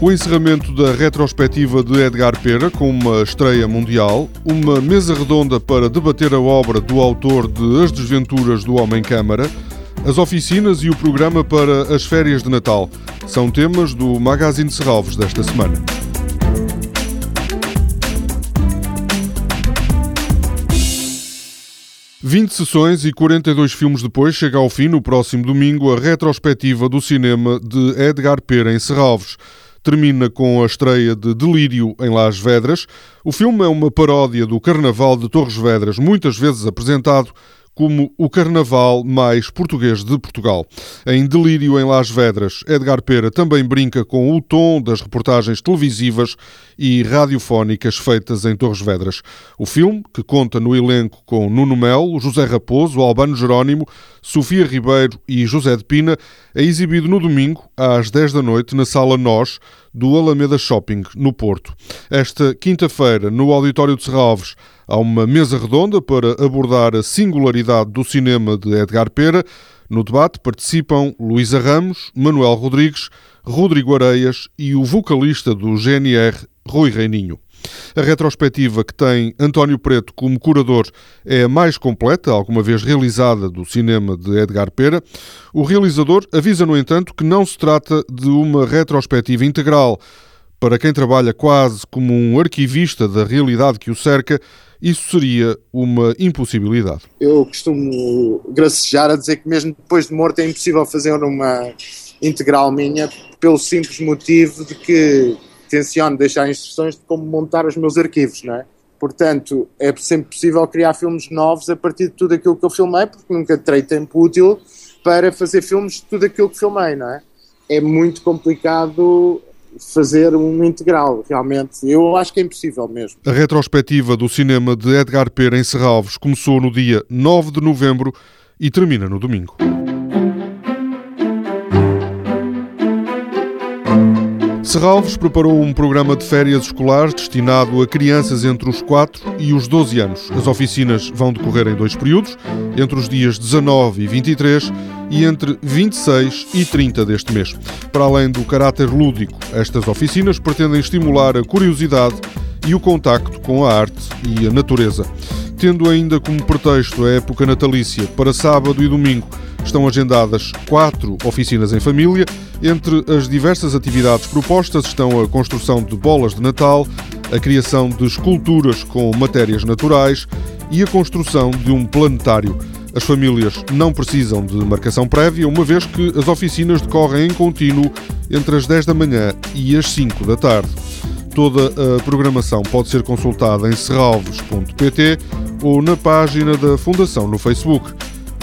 O encerramento da retrospectiva de Edgar Pera, com uma estreia mundial, uma mesa redonda para debater a obra do autor de As Desventuras do Homem-Câmara, as oficinas e o programa para as férias de Natal são temas do Magazine de Serralves desta semana. Vinte sessões e 42 filmes depois chega ao fim, no próximo domingo, a retrospectiva do cinema de Edgar Pera em Serralves termina com a estreia de Delírio em Las Vedras. O filme é uma paródia do Carnaval de Torres Vedras, muitas vezes apresentado como o carnaval mais português de Portugal. Em Delírio em Las Vedras, Edgar Pera também brinca com o tom das reportagens televisivas e radiofónicas feitas em Torres Vedras. O filme, que conta no elenco com Nuno Melo, José Raposo, Albano Jerónimo, Sofia Ribeiro e José de Pina, é exibido no domingo, às 10 da noite, na Sala Nós, do Alameda Shopping, no Porto. Esta quinta-feira, no Auditório de Serralves, há uma mesa redonda para abordar a singularidade do cinema de Edgar Pera. No debate participam Luísa Ramos, Manuel Rodrigues, Rodrigo Areias e o vocalista do GNR, Rui Reininho. A retrospectiva que tem António Preto como curador é a mais completa alguma vez realizada do cinema de Edgar Pera. O realizador avisa, no entanto, que não se trata de uma retrospectiva integral. Para quem trabalha quase como um arquivista da realidade que o cerca, isso seria uma impossibilidade. Eu costumo gracejar a dizer que mesmo depois de morto é impossível fazer uma integral minha pelo simples motivo de que tenciono deixar instruções de como montar os meus arquivos, não é? Portanto, é sempre possível criar filmes novos a partir de tudo aquilo que eu filmei, porque nunca terei tempo útil para fazer filmes de tudo aquilo que filmei, não é? É muito complicado fazer um integral, realmente. Eu acho que é impossível mesmo. A retrospectiva do cinema de Edgar Pera em Serralves começou no dia 9 de novembro e termina no domingo. Serralves preparou um programa de férias escolar destinado a crianças entre os 4 e os 12 anos. As oficinas vão decorrer em dois períodos, entre os dias 19 e 23 e entre 26 e 30 deste mês. Para além do caráter lúdico, estas oficinas pretendem estimular a curiosidade e o contacto com a arte e a natureza. Tendo ainda como pretexto a época natalícia para sábado e domingo, estão agendadas quatro oficinas em família. Entre as diversas atividades propostas estão a construção de bolas de Natal, a criação de esculturas com matérias naturais e a construção de um planetário. As famílias não precisam de marcação prévia, uma vez que as oficinas decorrem em contínuo entre as 10 da manhã e as 5 da tarde. Toda a programação pode ser consultada em serralves.pt ou na página da Fundação no Facebook.